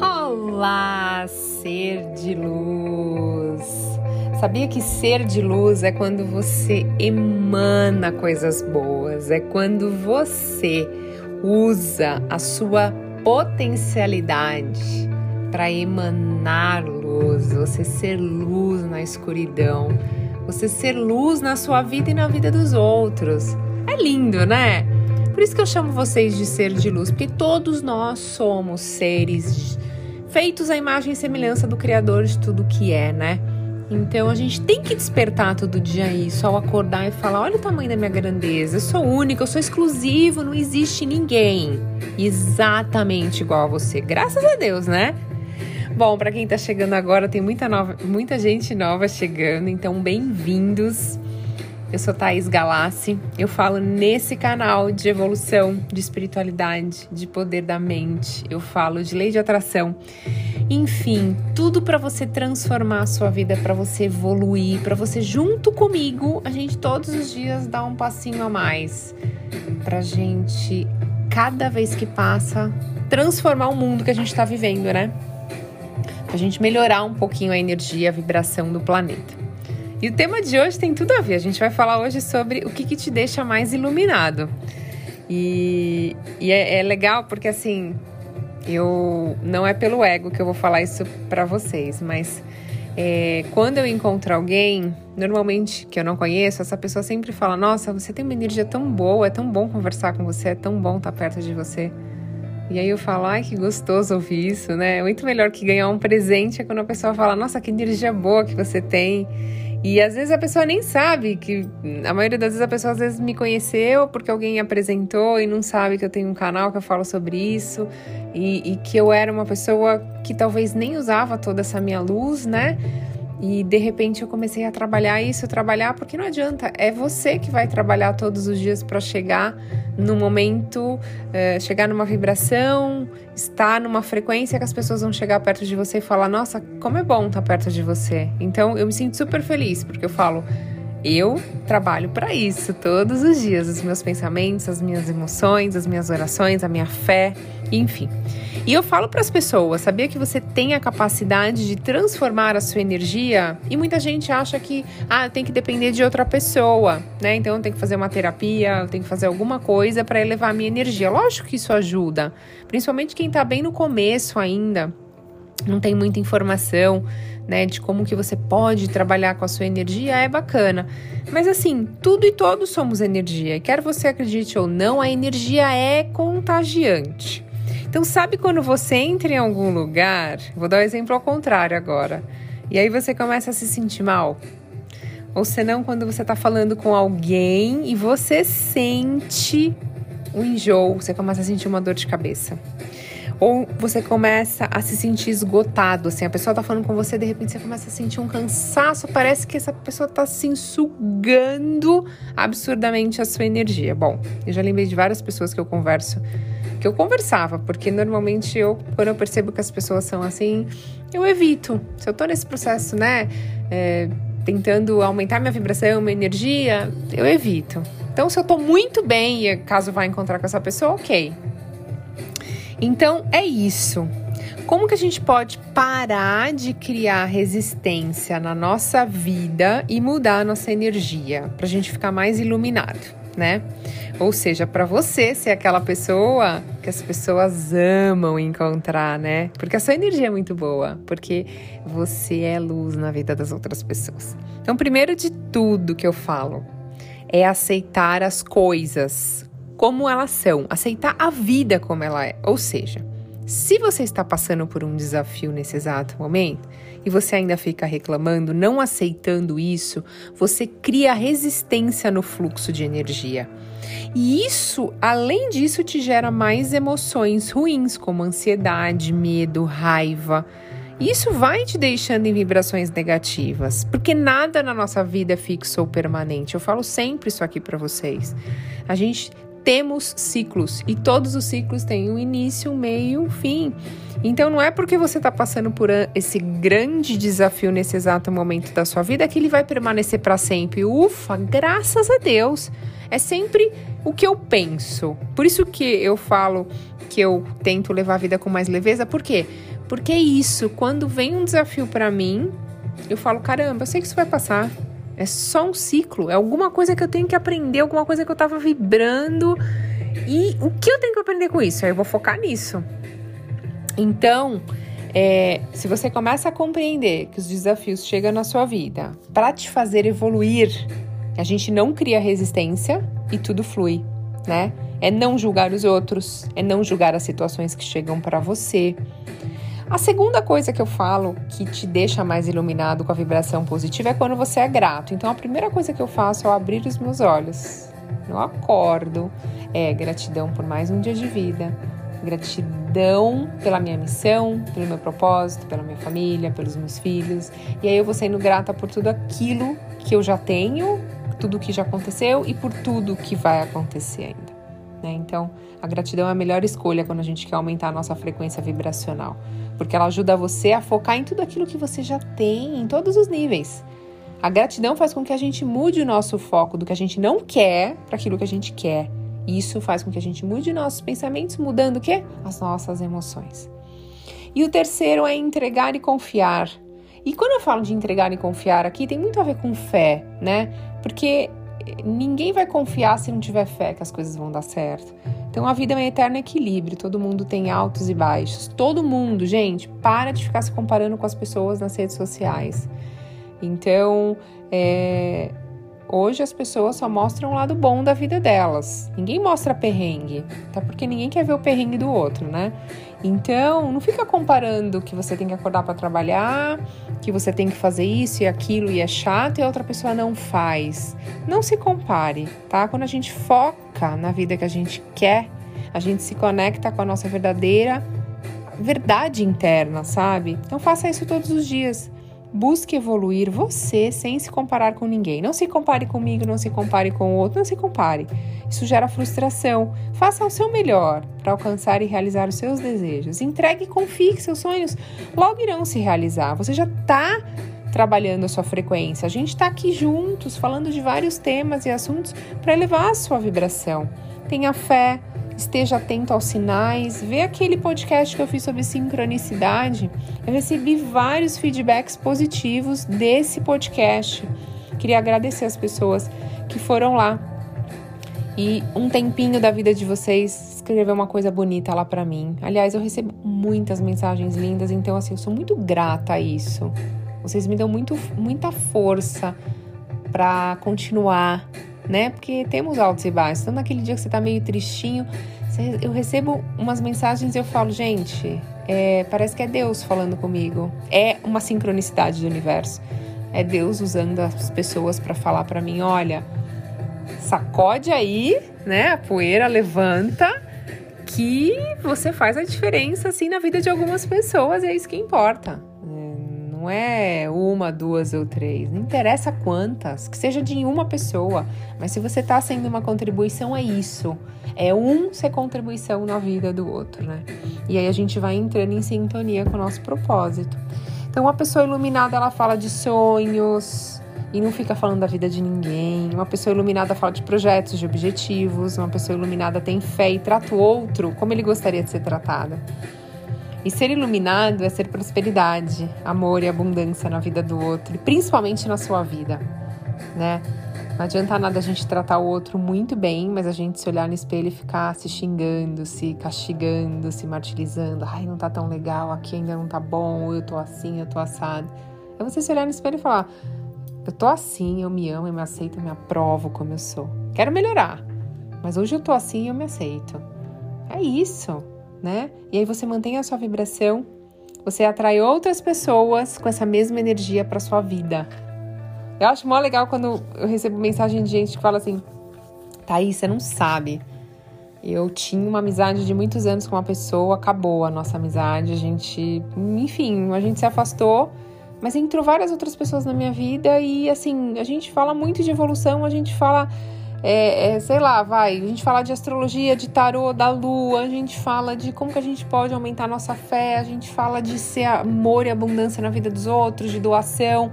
Olá, ser de luz! Sabia que ser de luz é quando você emana coisas boas, é quando você usa a sua potencialidade para emanar luz, você ser luz na escuridão, você ser luz na sua vida e na vida dos outros. É lindo, né? Por isso que eu chamo vocês de ser de luz, porque todos nós somos seres feitos à imagem e semelhança do Criador de tudo que é, né? Então a gente tem que despertar todo dia isso, ao acordar e falar: olha o tamanho da minha grandeza, eu sou única, eu sou exclusivo, não existe ninguém exatamente igual a você. Graças a Deus, né? Bom, para quem tá chegando agora, tem muita, nova, muita gente nova chegando, então bem-vindos. Eu sou Thaís Galassi. Eu falo nesse canal de evolução, de espiritualidade, de poder da mente. Eu falo de lei de atração. Enfim, tudo para você transformar a sua vida, para você evoluir, para você junto comigo, a gente todos os dias dá um passinho a mais. Pra gente cada vez que passa transformar o mundo que a gente está vivendo, né? Pra gente melhorar um pouquinho a energia, a vibração do planeta. E o tema de hoje tem tudo a ver. A gente vai falar hoje sobre o que, que te deixa mais iluminado. E, e é, é, legal porque assim, eu não é pelo ego que eu vou falar isso para vocês, mas é, quando eu encontro alguém, normalmente que eu não conheço, essa pessoa sempre fala: Nossa, você tem uma energia tão boa, é tão bom conversar com você, é tão bom estar perto de você. E aí eu falo, ai, que gostoso ouvir isso, né? Muito melhor que ganhar um presente é quando a pessoa fala, nossa, que energia boa que você tem. E às vezes a pessoa nem sabe que a maioria das vezes a pessoa às vezes me conheceu porque alguém apresentou e não sabe que eu tenho um canal que eu falo sobre isso e, e que eu era uma pessoa que talvez nem usava toda essa minha luz, né? E de repente eu comecei a trabalhar isso, trabalhar, porque não adianta, é você que vai trabalhar todos os dias para chegar no momento, é, chegar numa vibração, estar numa frequência que as pessoas vão chegar perto de você e falar: Nossa, como é bom estar perto de você. Então eu me sinto super feliz, porque eu falo. Eu trabalho para isso todos os dias, os meus pensamentos, as minhas emoções, as minhas orações, a minha fé, enfim. E eu falo para as pessoas, sabia que você tem a capacidade de transformar a sua energia? E muita gente acha que ah, tem que depender de outra pessoa, né? Então eu tenho que fazer uma terapia, eu tenho que fazer alguma coisa para elevar a minha energia. Lógico que isso ajuda, principalmente quem está bem no começo ainda, não tem muita informação, né, de como que você pode trabalhar com a sua energia, é bacana. Mas assim, tudo e todos somos energia. Quer você acredite ou não, a energia é contagiante. Então, sabe quando você entra em algum lugar? Vou dar um exemplo ao contrário agora. E aí você começa a se sentir mal. Ou senão, quando você está falando com alguém e você sente um enjoo, você começa a sentir uma dor de cabeça. Ou você começa a se sentir esgotado, assim, a pessoa tá falando com você, de repente você começa a sentir um cansaço, parece que essa pessoa tá assim sugando absurdamente a sua energia. Bom, eu já lembrei de várias pessoas que eu converso que eu conversava, porque normalmente eu, quando eu percebo que as pessoas são assim, eu evito. Se eu tô nesse processo, né, é, tentando aumentar minha vibração, minha energia, eu evito. Então, se eu tô muito bem e caso vá encontrar com essa pessoa, ok. Então, é isso. Como que a gente pode parar de criar resistência na nossa vida e mudar a nossa energia para a gente ficar mais iluminado? Né? Ou seja, para você ser aquela pessoa que as pessoas amam encontrar, né? Porque a sua energia é muito boa, porque você é luz na vida das outras pessoas. Então, primeiro de tudo que eu falo é aceitar as coisas como elas são, aceitar a vida como ela é. Ou seja, se você está passando por um desafio nesse exato momento e você ainda fica reclamando, não aceitando isso, você cria resistência no fluxo de energia. E isso, além disso, te gera mais emoções ruins, como ansiedade, medo, raiva. Isso vai te deixando em vibrações negativas, porque nada na nossa vida é fixo ou permanente. Eu falo sempre isso aqui para vocês. A gente temos ciclos e todos os ciclos têm um início, um meio, um fim. Então não é porque você está passando por esse grande desafio nesse exato momento da sua vida que ele vai permanecer para sempre. Ufa, graças a Deus. É sempre o que eu penso. Por isso que eu falo que eu tento levar a vida com mais leveza. Por quê? Porque é isso, quando vem um desafio para mim, eu falo, caramba, eu sei que isso vai passar. É só um ciclo, é alguma coisa que eu tenho que aprender, alguma coisa que eu tava vibrando. E o que eu tenho que aprender com isso? Aí eu vou focar nisso. Então, é, se você começa a compreender que os desafios chegam na sua vida para te fazer evoluir, a gente não cria resistência e tudo flui, né? É não julgar os outros, é não julgar as situações que chegam para você. A segunda coisa que eu falo que te deixa mais iluminado com a vibração positiva é quando você é grato. Então a primeira coisa que eu faço é abrir os meus olhos. Eu acordo, é gratidão por mais um dia de vida, gratidão pela minha missão, pelo meu propósito, pela minha família, pelos meus filhos. E aí eu vou sendo grata por tudo aquilo que eu já tenho, tudo que já aconteceu e por tudo que vai acontecer ainda. Né? Então, a gratidão é a melhor escolha quando a gente quer aumentar a nossa frequência vibracional porque ela ajuda você a focar em tudo aquilo que você já tem, em todos os níveis. A gratidão faz com que a gente mude o nosso foco do que a gente não quer para aquilo que a gente quer. Isso faz com que a gente mude nossos pensamentos, mudando o quê? As nossas emoções. E o terceiro é entregar e confiar. E quando eu falo de entregar e confiar aqui, tem muito a ver com fé, né? Porque ninguém vai confiar se não tiver fé que as coisas vão dar certo. Então a vida é um eterno equilíbrio, todo mundo tem altos e baixos. Todo mundo, gente, para de ficar se comparando com as pessoas nas redes sociais. Então, é, hoje as pessoas só mostram o lado bom da vida delas. Ninguém mostra perrengue, até porque ninguém quer ver o perrengue do outro, né? Então, não fica comparando que você tem que acordar para trabalhar, que você tem que fazer isso e aquilo e é chato e a outra pessoa não faz. Não se compare, tá? Quando a gente foca na vida que a gente quer, a gente se conecta com a nossa verdadeira verdade interna, sabe? Então faça isso todos os dias. Busque evoluir você sem se comparar com ninguém. Não se compare comigo, não se compare com o outro, não se compare. Isso gera frustração. Faça o seu melhor para alcançar e realizar os seus desejos. Entregue e confie que seus sonhos logo irão se realizar. Você já está trabalhando a sua frequência. A gente está aqui juntos falando de vários temas e assuntos para elevar a sua vibração. Tenha fé, esteja atento aos sinais, vê aquele podcast que eu fiz sobre sincronicidade. Eu recebi vários feedbacks positivos desse podcast. Queria agradecer as pessoas que foram lá e um tempinho da vida de vocês escrever uma coisa bonita lá para mim. Aliás, eu recebo muitas mensagens lindas, então assim, eu sou muito grata a isso. Vocês me dão muito, muita força para continuar né? Porque temos altos e baixos. Então, naquele dia que você tá meio tristinho, eu recebo umas mensagens e eu falo, gente, é, parece que é Deus falando comigo. É uma sincronicidade do universo. É Deus usando as pessoas para falar para mim, olha, sacode aí, né? A poeira levanta que você faz a diferença assim na vida de algumas pessoas, e é isso que importa. Não é uma, duas ou três. Não interessa quantas, que seja de uma pessoa. Mas se você está sendo uma contribuição, é isso. É um ser contribuição na vida do outro, né? E aí a gente vai entrando em sintonia com o nosso propósito. Então, uma pessoa iluminada, ela fala de sonhos, e não fica falando da vida de ninguém. Uma pessoa iluminada fala de projetos, de objetivos. Uma pessoa iluminada tem fé e trata o outro como ele gostaria de ser tratado. E ser iluminado é ser prosperidade, amor e abundância na vida do outro, e principalmente na sua vida, né? Não adianta nada a gente tratar o outro muito bem, mas a gente se olhar no espelho e ficar se xingando, se castigando, se martirizando. Ai, não tá tão legal, aqui ainda não tá bom, eu tô assim, eu tô assado. É você se olhar no espelho e falar: eu tô assim, eu me amo, eu me aceito, eu me aprovo como eu sou. Quero melhorar, mas hoje eu tô assim e eu me aceito. É isso né? E aí você mantém a sua vibração, você atrai outras pessoas com essa mesma energia para sua vida. Eu acho mó legal quando eu recebo mensagem de gente que fala assim: Thaís, você não sabe. Eu tinha uma amizade de muitos anos com uma pessoa, acabou a nossa amizade, a gente, enfim, a gente se afastou, mas entrou várias outras pessoas na minha vida e assim, a gente fala muito de evolução, a gente fala é, é, sei lá, vai, a gente fala de astrologia, de tarô, da lua, a gente fala de como que a gente pode aumentar nossa fé, a gente fala de ser amor e abundância na vida dos outros, de doação.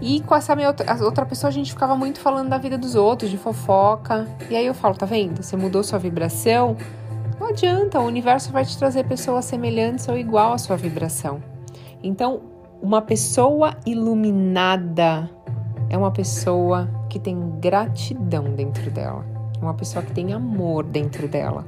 E com essa minha outra, outra pessoa a gente ficava muito falando da vida dos outros, de fofoca. E aí eu falo, tá vendo? Você mudou sua vibração. não adianta, o universo vai te trazer pessoas semelhantes ou igual à sua vibração. Então, uma pessoa iluminada é uma pessoa que tem gratidão dentro dela, uma pessoa que tem amor dentro dela.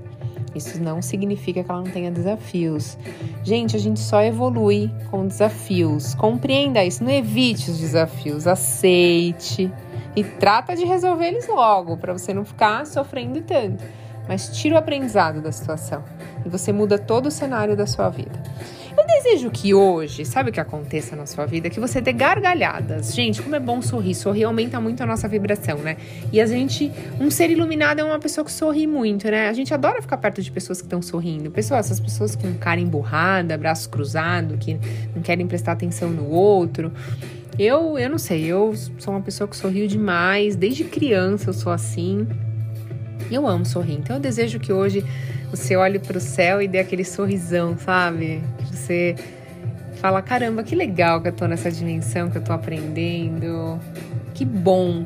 Isso não significa que ela não tenha desafios. Gente, a gente só evolui com desafios. Compreenda isso, não evite os desafios, aceite e trata de resolver eles logo, para você não ficar sofrendo tanto. Mas tira o aprendizado da situação e você muda todo o cenário da sua vida. Desejo que hoje, sabe o que aconteça na sua vida? Que você dê gargalhadas. Gente, como é bom sorrir. Sorrir aumenta muito a nossa vibração, né? E a gente, um ser iluminado é uma pessoa que sorri muito, né? A gente adora ficar perto de pessoas que estão sorrindo. Pessoas, essas pessoas com cara emburrada, braço cruzado, que não querem prestar atenção no outro. Eu, eu não sei, eu sou uma pessoa que sorriu demais. Desde criança eu sou assim. Eu amo sorrir. Então eu desejo que hoje você olhe para o céu e dê aquele sorrisão, sabe? Que você fala: caramba, que legal que eu tô nessa dimensão, que eu tô aprendendo. Que bom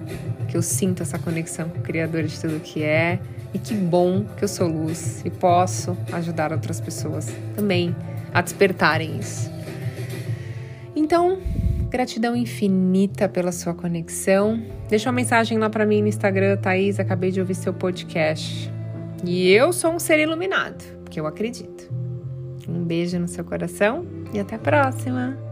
que eu sinto essa conexão com o Criador de tudo que é. E que bom que eu sou luz e posso ajudar outras pessoas também a despertarem isso. Então, gratidão infinita pela sua conexão. Deixa uma mensagem lá para mim no Instagram, Thaís. Acabei de ouvir seu podcast. E eu sou um ser iluminado, porque eu acredito. Um beijo no seu coração e até a próxima!